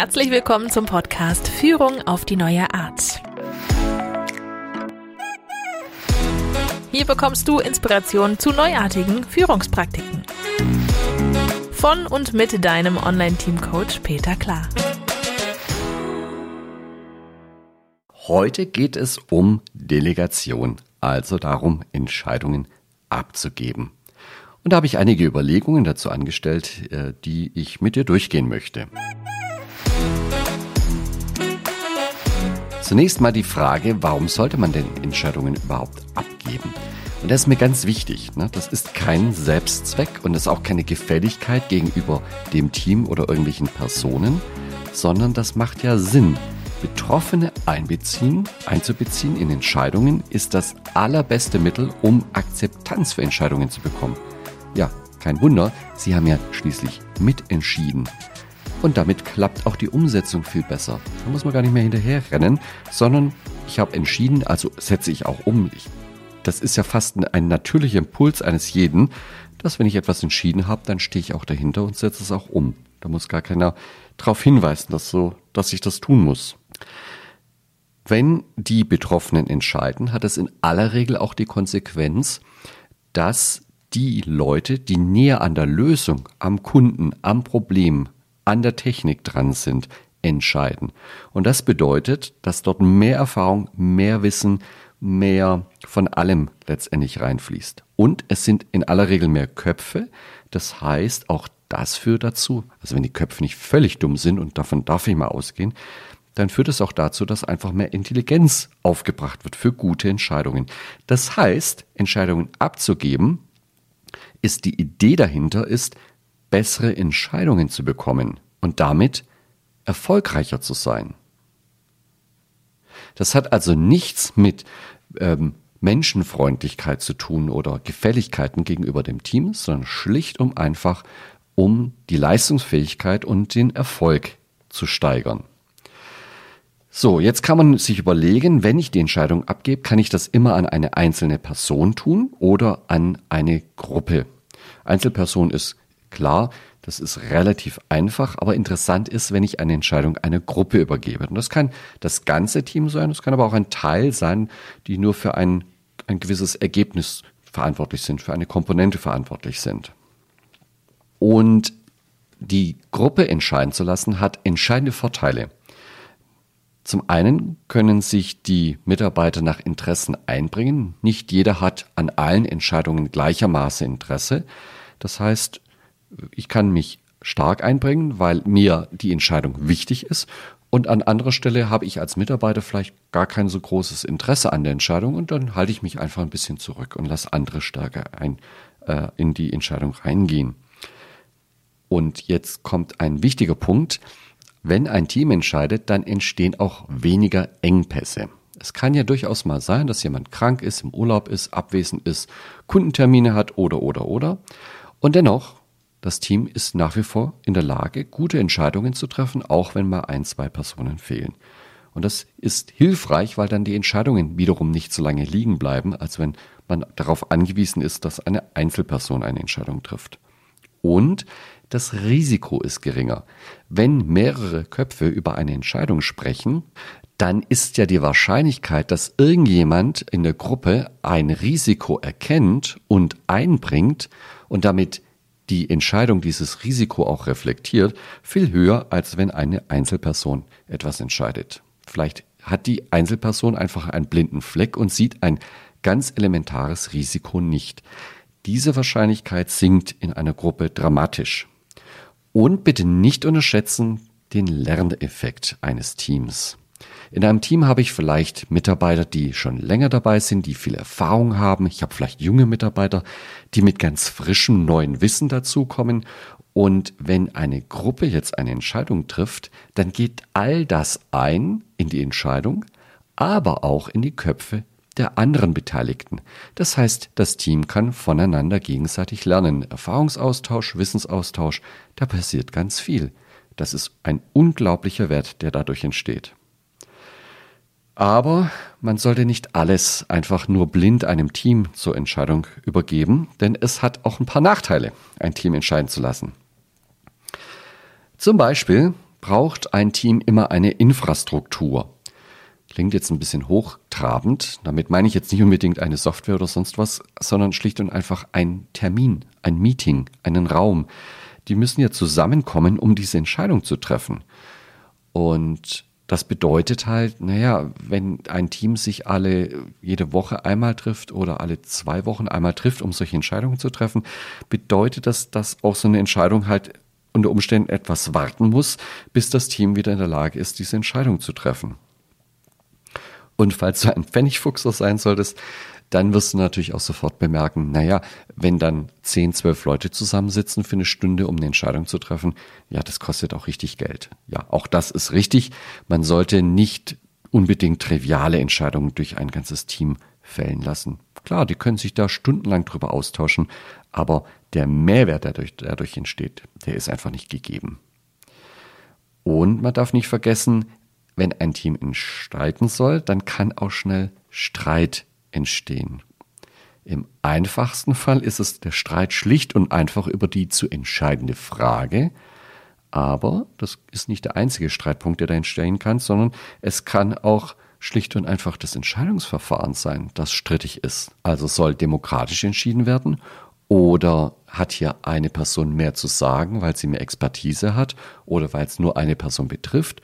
Herzlich willkommen zum Podcast Führung auf die neue Art. Hier bekommst du Inspiration zu neuartigen Führungspraktiken. Von und mit deinem Online-Team-Coach Peter Klar. Heute geht es um Delegation, also darum, Entscheidungen abzugeben. Und da habe ich einige Überlegungen dazu angestellt, äh, die ich mit dir durchgehen möchte. Zunächst mal die Frage, warum sollte man denn Entscheidungen überhaupt abgeben? Und das ist mir ganz wichtig. Ne? Das ist kein Selbstzweck und das ist auch keine Gefälligkeit gegenüber dem Team oder irgendwelchen Personen, sondern das macht ja Sinn. Betroffene einbeziehen, einzubeziehen in Entscheidungen ist das allerbeste Mittel, um Akzeptanz für Entscheidungen zu bekommen. Ja, kein Wunder, sie haben ja schließlich mitentschieden. Und damit klappt auch die Umsetzung viel besser. Da muss man gar nicht mehr hinterher rennen, sondern ich habe entschieden, also setze ich auch um. Ich, das ist ja fast ein, ein natürlicher Impuls eines jeden, dass wenn ich etwas entschieden habe, dann stehe ich auch dahinter und setze es auch um. Da muss gar keiner darauf hinweisen, dass, so, dass ich das tun muss. Wenn die Betroffenen entscheiden, hat es in aller Regel auch die Konsequenz, dass die Leute, die näher an der Lösung, am Kunden, am Problem, an der Technik dran sind, entscheiden. Und das bedeutet, dass dort mehr Erfahrung, mehr Wissen, mehr von allem letztendlich reinfließt. Und es sind in aller Regel mehr Köpfe. Das heißt, auch das führt dazu, also wenn die Köpfe nicht völlig dumm sind, und davon darf ich mal ausgehen, dann führt es auch dazu, dass einfach mehr Intelligenz aufgebracht wird für gute Entscheidungen. Das heißt, Entscheidungen abzugeben, ist die Idee dahinter ist, bessere Entscheidungen zu bekommen und damit erfolgreicher zu sein. Das hat also nichts mit ähm, Menschenfreundlichkeit zu tun oder Gefälligkeiten gegenüber dem Team, sondern schlicht um einfach um die Leistungsfähigkeit und den Erfolg zu steigern. So, jetzt kann man sich überlegen, wenn ich die Entscheidung abgebe, kann ich das immer an eine einzelne Person tun oder an eine Gruppe. Einzelperson ist klar, das ist relativ einfach, aber interessant ist, wenn ich eine Entscheidung einer Gruppe übergebe. Und das kann das ganze Team sein, das kann aber auch ein Teil sein, die nur für ein, ein gewisses Ergebnis verantwortlich sind, für eine Komponente verantwortlich sind. Und die Gruppe entscheiden zu lassen, hat entscheidende Vorteile. Zum einen können sich die Mitarbeiter nach Interessen einbringen. Nicht jeder hat an allen Entscheidungen gleichermaßen Interesse. Das heißt, ich kann mich stark einbringen, weil mir die Entscheidung wichtig ist. Und an anderer Stelle habe ich als Mitarbeiter vielleicht gar kein so großes Interesse an der Entscheidung und dann halte ich mich einfach ein bisschen zurück und lasse andere stärker ein, äh, in die Entscheidung reingehen. Und jetzt kommt ein wichtiger Punkt. Wenn ein Team entscheidet, dann entstehen auch weniger Engpässe. Es kann ja durchaus mal sein, dass jemand krank ist, im Urlaub ist, abwesend ist, Kundentermine hat oder oder oder. Und dennoch, das Team ist nach wie vor in der Lage, gute Entscheidungen zu treffen, auch wenn mal ein, zwei Personen fehlen. Und das ist hilfreich, weil dann die Entscheidungen wiederum nicht so lange liegen bleiben, als wenn man darauf angewiesen ist, dass eine Einzelperson eine Entscheidung trifft. Und das Risiko ist geringer. Wenn mehrere Köpfe über eine Entscheidung sprechen, dann ist ja die Wahrscheinlichkeit, dass irgendjemand in der Gruppe ein Risiko erkennt und einbringt und damit die Entscheidung dieses Risiko auch reflektiert, viel höher, als wenn eine Einzelperson etwas entscheidet. Vielleicht hat die Einzelperson einfach einen blinden Fleck und sieht ein ganz elementares Risiko nicht. Diese Wahrscheinlichkeit sinkt in einer Gruppe dramatisch. Und bitte nicht unterschätzen den Lerneffekt eines Teams. In einem Team habe ich vielleicht Mitarbeiter, die schon länger dabei sind, die viel Erfahrung haben. Ich habe vielleicht junge Mitarbeiter, die mit ganz frischem neuen Wissen dazukommen. Und wenn eine Gruppe jetzt eine Entscheidung trifft, dann geht all das ein in die Entscheidung, aber auch in die Köpfe der anderen Beteiligten. Das heißt, das Team kann voneinander gegenseitig lernen. Erfahrungsaustausch, Wissensaustausch, da passiert ganz viel. Das ist ein unglaublicher Wert, der dadurch entsteht. Aber man sollte nicht alles einfach nur blind einem Team zur Entscheidung übergeben, denn es hat auch ein paar Nachteile, ein Team entscheiden zu lassen. Zum Beispiel braucht ein Team immer eine Infrastruktur. Klingt jetzt ein bisschen hochtrabend. Damit meine ich jetzt nicht unbedingt eine Software oder sonst was, sondern schlicht und einfach ein Termin, ein Meeting, einen Raum. Die müssen ja zusammenkommen, um diese Entscheidung zu treffen. Und das bedeutet halt, naja, wenn ein Team sich alle jede Woche einmal trifft oder alle zwei Wochen einmal trifft, um solche Entscheidungen zu treffen, bedeutet das, dass auch so eine Entscheidung halt unter Umständen etwas warten muss, bis das Team wieder in der Lage ist, diese Entscheidung zu treffen. Und falls du ein Pfennigfuchser sein solltest, dann wirst du natürlich auch sofort bemerken, naja, wenn dann 10, 12 Leute zusammensitzen für eine Stunde, um eine Entscheidung zu treffen, ja, das kostet auch richtig Geld. Ja, auch das ist richtig. Man sollte nicht unbedingt triviale Entscheidungen durch ein ganzes Team fällen lassen. Klar, die können sich da stundenlang drüber austauschen, aber der Mehrwert, der dadurch, dadurch entsteht, der ist einfach nicht gegeben. Und man darf nicht vergessen, wenn ein Team entscheiden soll, dann kann auch schnell Streit entstehen. Im einfachsten Fall ist es der Streit schlicht und einfach über die zu entscheidende Frage, aber das ist nicht der einzige Streitpunkt, der da entstehen kann, sondern es kann auch schlicht und einfach das Entscheidungsverfahren sein, das strittig ist. Also soll demokratisch entschieden werden oder hat hier eine Person mehr zu sagen, weil sie mehr Expertise hat oder weil es nur eine Person betrifft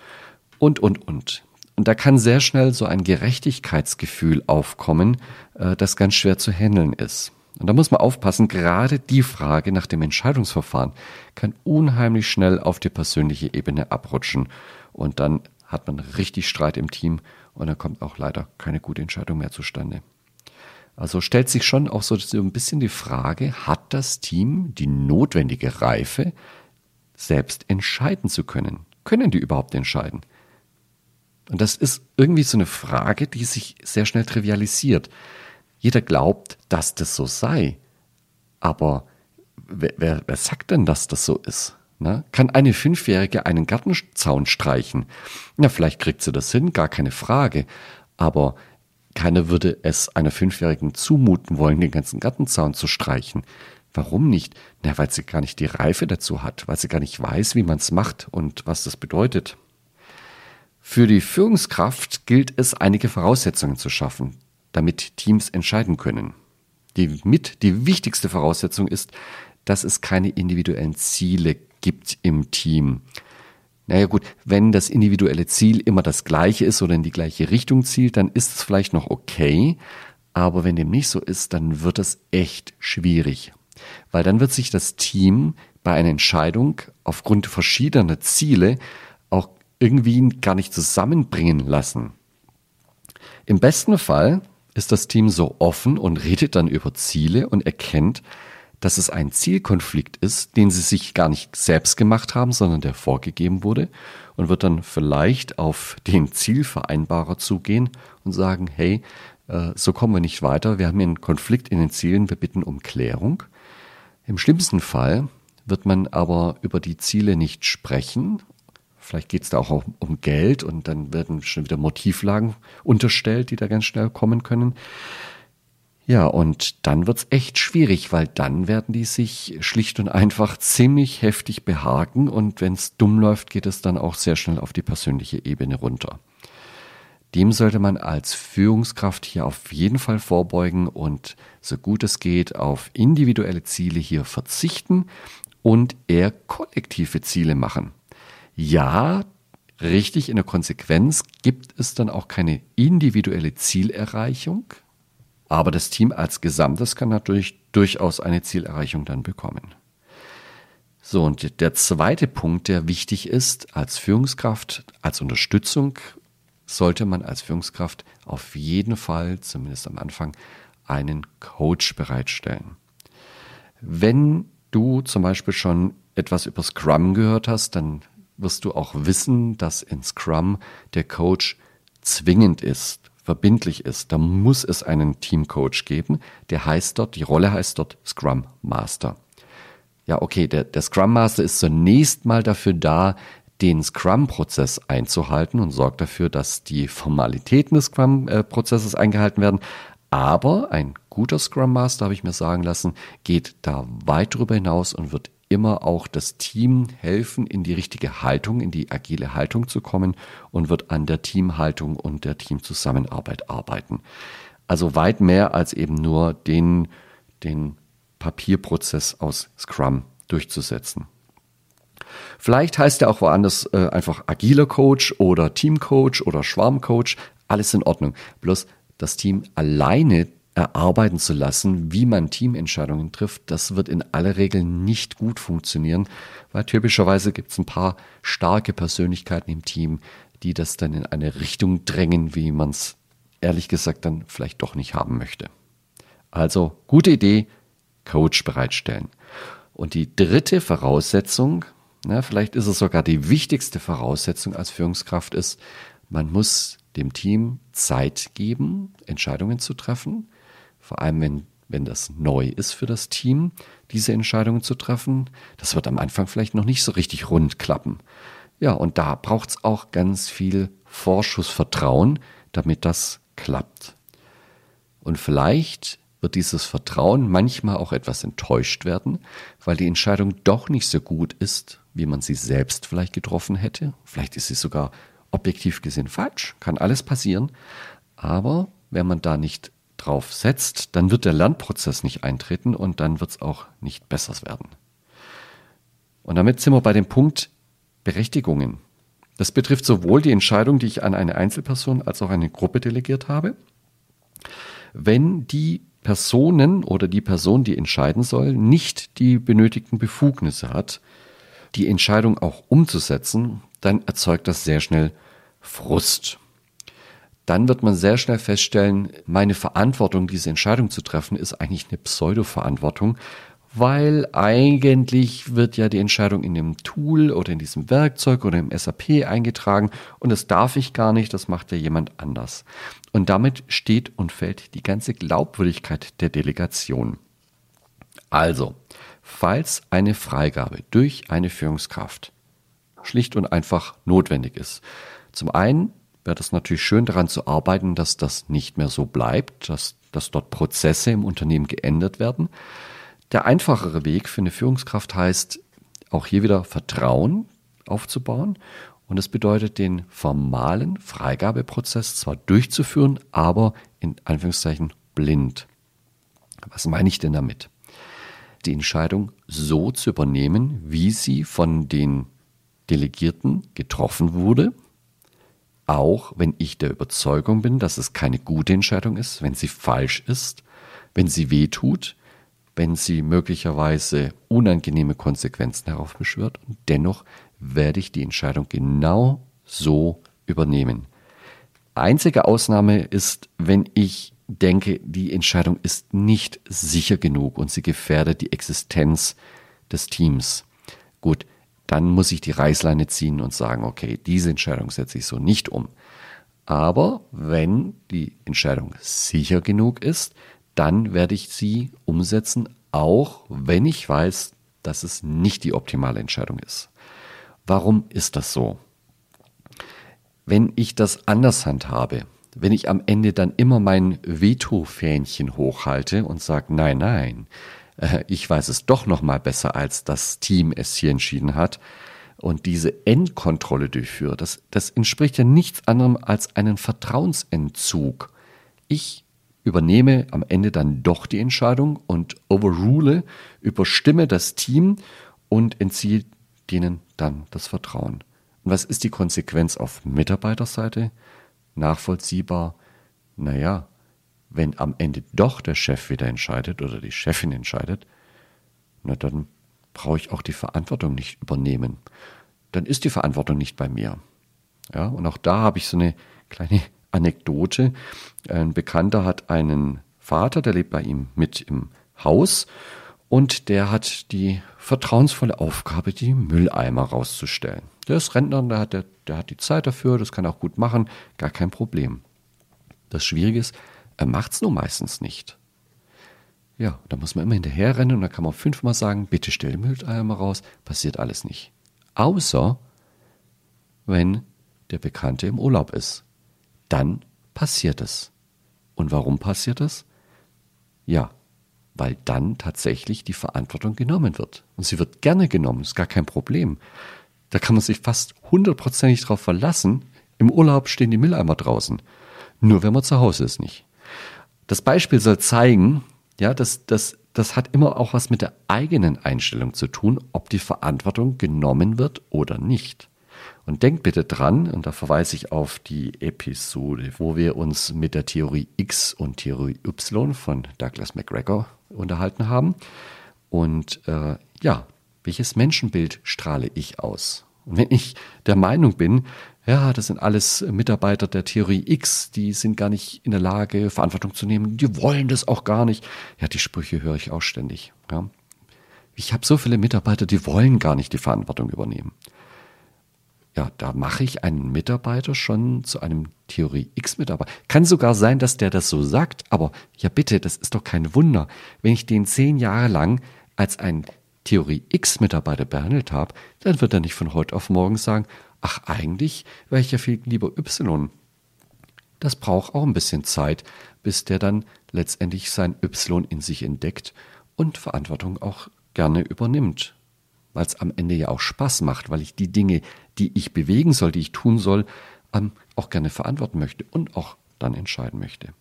und, und, und. Und da kann sehr schnell so ein Gerechtigkeitsgefühl aufkommen, äh, das ganz schwer zu handeln ist. Und da muss man aufpassen, gerade die Frage nach dem Entscheidungsverfahren kann unheimlich schnell auf die persönliche Ebene abrutschen. Und dann hat man richtig Streit im Team und dann kommt auch leider keine gute Entscheidung mehr zustande. Also stellt sich schon auch so ein bisschen die Frage, hat das Team die notwendige Reife, selbst entscheiden zu können? Können die überhaupt entscheiden? Und das ist irgendwie so eine Frage, die sich sehr schnell trivialisiert. Jeder glaubt, dass das so sei. Aber wer, wer, wer sagt denn, dass das so ist? Na, kann eine Fünfjährige einen Gartenzaun streichen? Na, vielleicht kriegt sie das hin, gar keine Frage. Aber keiner würde es einer Fünfjährigen zumuten wollen, den ganzen Gartenzaun zu streichen. Warum nicht? Na, weil sie gar nicht die Reife dazu hat, weil sie gar nicht weiß, wie man es macht und was das bedeutet. Für die Führungskraft gilt es, einige Voraussetzungen zu schaffen, damit Teams entscheiden können. Die mit die wichtigste Voraussetzung ist, dass es keine individuellen Ziele gibt im Team. Naja gut, wenn das individuelle Ziel immer das gleiche ist oder in die gleiche Richtung zielt, dann ist es vielleicht noch okay. Aber wenn dem nicht so ist, dann wird es echt schwierig. Weil dann wird sich das Team bei einer Entscheidung aufgrund verschiedener Ziele irgendwie gar nicht zusammenbringen lassen. Im besten Fall ist das Team so offen und redet dann über Ziele und erkennt, dass es ein Zielkonflikt ist, den sie sich gar nicht selbst gemacht haben, sondern der vorgegeben wurde und wird dann vielleicht auf den Zielvereinbarer zugehen und sagen, hey, äh, so kommen wir nicht weiter, wir haben einen Konflikt in den Zielen, wir bitten um Klärung. Im schlimmsten Fall wird man aber über die Ziele nicht sprechen Vielleicht geht es da auch um Geld und dann werden schon wieder Motivlagen unterstellt, die da ganz schnell kommen können. Ja, und dann wird's echt schwierig, weil dann werden die sich schlicht und einfach ziemlich heftig behaken und wenn's dumm läuft, geht es dann auch sehr schnell auf die persönliche Ebene runter. Dem sollte man als Führungskraft hier auf jeden Fall vorbeugen und so gut es geht auf individuelle Ziele hier verzichten und eher kollektive Ziele machen ja, richtig in der Konsequenz gibt es dann auch keine individuelle Zielerreichung, aber das Team als Gesamtes kann natürlich durchaus eine Zielerreichung dann bekommen. So, und der zweite Punkt, der wichtig ist als Führungskraft, als Unterstützung, sollte man als Führungskraft auf jeden Fall, zumindest am Anfang, einen Coach bereitstellen. Wenn du zum Beispiel schon etwas über Scrum gehört hast, dann wirst du auch wissen, dass in Scrum der Coach zwingend ist, verbindlich ist. Da muss es einen Teamcoach geben. Der heißt dort, die Rolle heißt dort Scrum Master. Ja, okay, der, der Scrum Master ist zunächst mal dafür da, den Scrum-Prozess einzuhalten und sorgt dafür, dass die Formalitäten des Scrum-Prozesses eingehalten werden. Aber ein guter Scrum Master, habe ich mir sagen lassen, geht da weit darüber hinaus und wird immer auch das Team helfen, in die richtige Haltung, in die agile Haltung zu kommen und wird an der Teamhaltung und der Teamzusammenarbeit arbeiten. Also weit mehr als eben nur den, den Papierprozess aus Scrum durchzusetzen. Vielleicht heißt er auch woanders äh, einfach agiler Coach oder Teamcoach oder Schwarmcoach. Alles in Ordnung. Bloß das Team alleine erarbeiten zu lassen, wie man Teamentscheidungen trifft, das wird in aller Regel nicht gut funktionieren, weil typischerweise gibt es ein paar starke Persönlichkeiten im Team, die das dann in eine Richtung drängen, wie man es ehrlich gesagt dann vielleicht doch nicht haben möchte. Also gute Idee, Coach bereitstellen. Und die dritte Voraussetzung, na, vielleicht ist es sogar die wichtigste Voraussetzung als Führungskraft, ist, man muss dem Team Zeit geben, Entscheidungen zu treffen vor allem wenn, wenn das neu ist für das Team, diese Entscheidungen zu treffen. Das wird am Anfang vielleicht noch nicht so richtig rund klappen. Ja, und da braucht es auch ganz viel Vorschussvertrauen, damit das klappt. Und vielleicht wird dieses Vertrauen manchmal auch etwas enttäuscht werden, weil die Entscheidung doch nicht so gut ist, wie man sie selbst vielleicht getroffen hätte. Vielleicht ist sie sogar objektiv gesehen falsch, kann alles passieren. Aber wenn man da nicht drauf setzt, dann wird der Lernprozess nicht eintreten und dann wird es auch nicht besser werden. Und damit sind wir bei dem Punkt Berechtigungen. Das betrifft sowohl die Entscheidung, die ich an eine Einzelperson als auch eine Gruppe delegiert habe. Wenn die Personen oder die Person, die entscheiden soll, nicht die benötigten Befugnisse hat, die Entscheidung auch umzusetzen, dann erzeugt das sehr schnell Frust dann wird man sehr schnell feststellen, meine Verantwortung, diese Entscheidung zu treffen, ist eigentlich eine Pseudo-Verantwortung, weil eigentlich wird ja die Entscheidung in dem Tool oder in diesem Werkzeug oder im SAP eingetragen und das darf ich gar nicht, das macht ja jemand anders. Und damit steht und fällt die ganze Glaubwürdigkeit der Delegation. Also, falls eine Freigabe durch eine Führungskraft schlicht und einfach notwendig ist, zum einen wäre das natürlich schön daran zu arbeiten, dass das nicht mehr so bleibt, dass, dass dort Prozesse im Unternehmen geändert werden. Der einfachere Weg für eine Führungskraft heißt, auch hier wieder Vertrauen aufzubauen. Und das bedeutet, den formalen Freigabeprozess zwar durchzuführen, aber in Anführungszeichen blind. Was meine ich denn damit? Die Entscheidung so zu übernehmen, wie sie von den Delegierten getroffen wurde auch wenn ich der Überzeugung bin, dass es keine gute Entscheidung ist, wenn sie falsch ist, wenn sie weh tut, wenn sie möglicherweise unangenehme Konsequenzen heraufbeschwört. Und dennoch werde ich die Entscheidung genau so übernehmen. Einzige Ausnahme ist, wenn ich denke, die Entscheidung ist nicht sicher genug und sie gefährdet die Existenz des Teams. Gut, dann muss ich die Reißleine ziehen und sagen, okay, diese Entscheidung setze ich so nicht um. Aber wenn die Entscheidung sicher genug ist, dann werde ich sie umsetzen, auch wenn ich weiß, dass es nicht die optimale Entscheidung ist. Warum ist das so? Wenn ich das anders handhabe, wenn ich am Ende dann immer mein Veto-Fähnchen hochhalte und sage, nein, nein, äh, ich weiß es doch noch mal besser, als das Team es hier entschieden hat und diese Endkontrolle durchführe, das, das entspricht ja nichts anderem als einen Vertrauensentzug. Ich übernehme am Ende dann doch die Entscheidung und overrule, überstimme das Team und entziehe denen dann das Vertrauen. Und was ist die Konsequenz auf Mitarbeiterseite? Nachvollziehbar, naja, wenn am Ende doch der Chef wieder entscheidet oder die Chefin entscheidet, na dann brauche ich auch die Verantwortung nicht übernehmen. Dann ist die Verantwortung nicht bei mir. Ja, und auch da habe ich so eine kleine Anekdote. Ein Bekannter hat einen Vater, der lebt bei ihm mit im Haus und der hat die vertrauensvolle Aufgabe, die Mülleimer rauszustellen. Der ist Rentner, der hat, der, der hat die Zeit dafür, das kann er auch gut machen, gar kein Problem. Das Schwierige ist, er macht es nur meistens nicht. Ja, da muss man immer hinterher rennen und dann kann man fünfmal sagen, bitte stell den Mülleimer raus, passiert alles nicht. Außer wenn der Bekannte im Urlaub ist. Dann passiert es. Und warum passiert es? Ja, weil dann tatsächlich die Verantwortung genommen wird. Und sie wird gerne genommen, ist gar kein Problem. Da kann man sich fast hundertprozentig drauf verlassen. Im Urlaub stehen die Mülleimer draußen. Nur wenn man zu Hause ist nicht. Das Beispiel soll zeigen, ja, dass, dass das hat immer auch was mit der eigenen Einstellung zu tun, ob die Verantwortung genommen wird oder nicht. Und denkt bitte dran, und da verweise ich auf die Episode, wo wir uns mit der Theorie X und Theorie Y von Douglas McGregor unterhalten haben. Und äh, ja, welches Menschenbild strahle ich aus? Und wenn ich der Meinung bin, ja, das sind alles Mitarbeiter der Theorie X, die sind gar nicht in der Lage, Verantwortung zu nehmen, die wollen das auch gar nicht. Ja, die Sprüche höre ich auch ständig. Ja. Ich habe so viele Mitarbeiter, die wollen gar nicht die Verantwortung übernehmen. Ja, da mache ich einen Mitarbeiter schon zu einem Theorie X-Mitarbeiter. Kann sogar sein, dass der das so sagt, aber ja bitte, das ist doch kein Wunder. Wenn ich den zehn Jahre lang als ein Theorie X-Mitarbeiter behandelt habe, dann wird er nicht von heute auf morgen sagen, ach eigentlich wäre ich ja viel lieber Y. Das braucht auch ein bisschen Zeit, bis der dann letztendlich sein Y in sich entdeckt und Verantwortung auch gerne übernimmt. Weil es am Ende ja auch Spaß macht, weil ich die Dinge, die ich bewegen soll, die ich tun soll, auch gerne verantworten möchte und auch dann entscheiden möchte.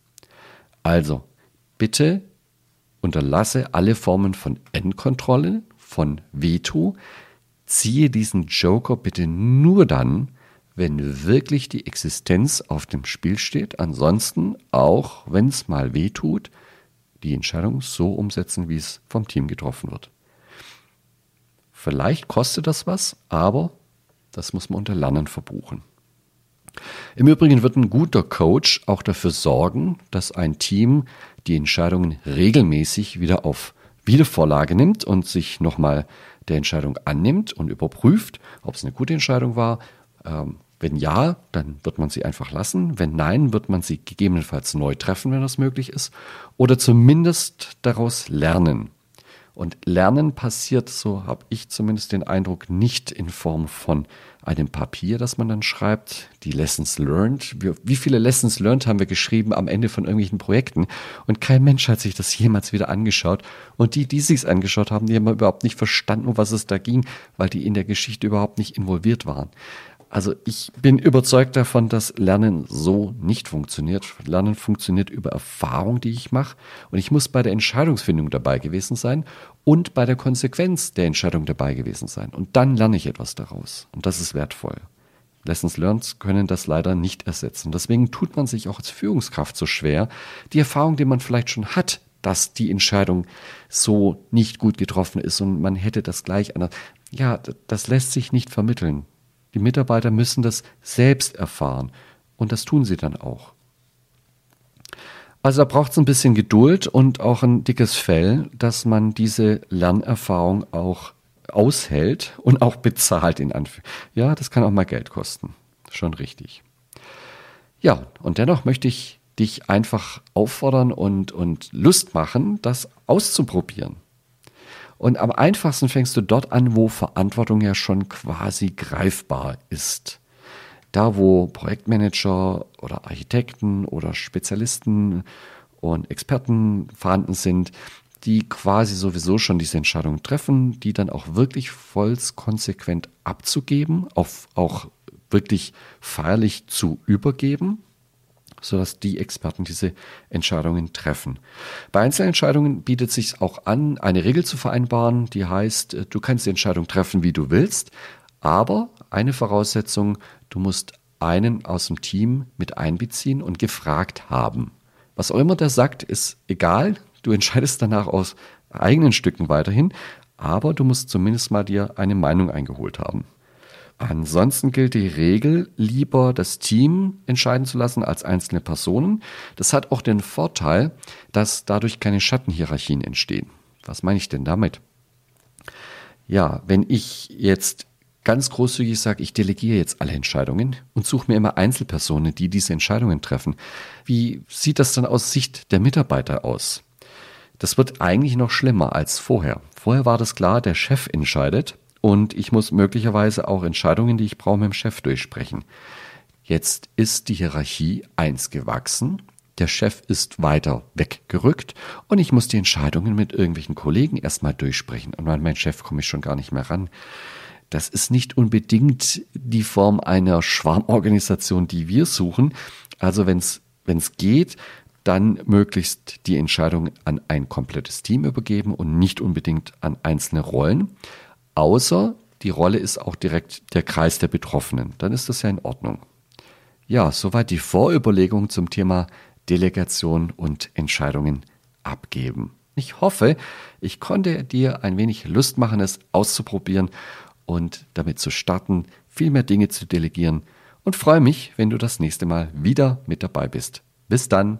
Also, bitte unterlasse alle Formen von Endkontrolle, von Veto, ziehe diesen Joker bitte nur dann, wenn wirklich die Existenz auf dem Spiel steht. Ansonsten, auch wenn es mal weh tut, die Entscheidung so umsetzen, wie es vom Team getroffen wird. Vielleicht kostet das was, aber das muss man unter Lernen verbuchen. Im Übrigen wird ein guter Coach auch dafür sorgen, dass ein Team die Entscheidungen regelmäßig wieder auf Wiedervorlage nimmt und sich nochmal der Entscheidung annimmt und überprüft, ob es eine gute Entscheidung war. Ähm, wenn ja, dann wird man sie einfach lassen. Wenn nein, wird man sie gegebenenfalls neu treffen, wenn das möglich ist. Oder zumindest daraus lernen. Und Lernen passiert, so habe ich zumindest den Eindruck, nicht in Form von einem Papier, das man dann schreibt, die Lessons learned. Wie viele Lessons learned haben wir geschrieben am Ende von irgendwelchen Projekten? Und kein Mensch hat sich das jemals wieder angeschaut. Und die, die sich angeschaut haben, die haben überhaupt nicht verstanden, um was es da ging, weil die in der Geschichte überhaupt nicht involviert waren. Also ich bin überzeugt davon, dass Lernen so nicht funktioniert. Lernen funktioniert über Erfahrung, die ich mache. Und ich muss bei der Entscheidungsfindung dabei gewesen sein und bei der Konsequenz der Entscheidung dabei gewesen sein. Und dann lerne ich etwas daraus. Und das ist wertvoll. Lessons Learned können das leider nicht ersetzen. Deswegen tut man sich auch als Führungskraft so schwer, die Erfahrung, die man vielleicht schon hat, dass die Entscheidung so nicht gut getroffen ist und man hätte das gleich anders. Ja, das lässt sich nicht vermitteln. Die Mitarbeiter müssen das selbst erfahren und das tun sie dann auch. Also da braucht es ein bisschen Geduld und auch ein dickes Fell, dass man diese Lernerfahrung auch aushält und auch bezahlt in Anführungszeichen. Ja, das kann auch mal Geld kosten. Schon richtig. Ja, und dennoch möchte ich dich einfach auffordern und, und Lust machen, das auszuprobieren. Und am einfachsten fängst du dort an, wo Verantwortung ja schon quasi greifbar ist. Da, wo Projektmanager oder Architekten oder Spezialisten und Experten vorhanden sind, die quasi sowieso schon diese Entscheidungen treffen, die dann auch wirklich voll konsequent abzugeben, auf auch wirklich feierlich zu übergeben sodass die Experten diese Entscheidungen treffen. Bei Einzelentscheidungen bietet es sich auch an, eine Regel zu vereinbaren, die heißt, äh, du kannst die Entscheidung treffen, wie du willst, aber eine Voraussetzung, du musst einen aus dem Team mit einbeziehen und gefragt haben. Was auch immer der sagt, ist egal. Du entscheidest danach aus eigenen Stücken weiterhin, aber du musst zumindest mal dir eine Meinung eingeholt haben. Ansonsten gilt die Regel, lieber das Team entscheiden zu lassen als einzelne Personen. Das hat auch den Vorteil, dass dadurch keine Schattenhierarchien entstehen. Was meine ich denn damit? Ja, wenn ich jetzt ganz großzügig sage, ich delegiere jetzt alle Entscheidungen und suche mir immer Einzelpersonen, die diese Entscheidungen treffen. Wie sieht das dann aus Sicht der Mitarbeiter aus? Das wird eigentlich noch schlimmer als vorher. Vorher war das klar, der Chef entscheidet und ich muss möglicherweise auch Entscheidungen, die ich brauche, mit dem Chef durchsprechen. Jetzt ist die Hierarchie eins gewachsen der Chef ist weiter weggerückt und ich muss die Entscheidungen mit irgendwelchen Kollegen erstmal durchsprechen. Und an meinen Chef komme ich schon gar nicht mehr ran. Das ist nicht unbedingt die Form einer Schwarmorganisation, die wir suchen. Also wenn es geht, dann möglichst die Entscheidung an ein komplettes Team übergeben und nicht unbedingt an einzelne Rollen. Außer die Rolle ist auch direkt der Kreis der Betroffenen. Dann ist das ja in Ordnung. Ja, soweit die Vorüberlegung zum Thema Delegation und Entscheidungen abgeben. Ich hoffe, ich konnte dir ein wenig Lust machen, es auszuprobieren und damit zu starten, viel mehr Dinge zu delegieren und freue mich, wenn du das nächste Mal wieder mit dabei bist. Bis dann.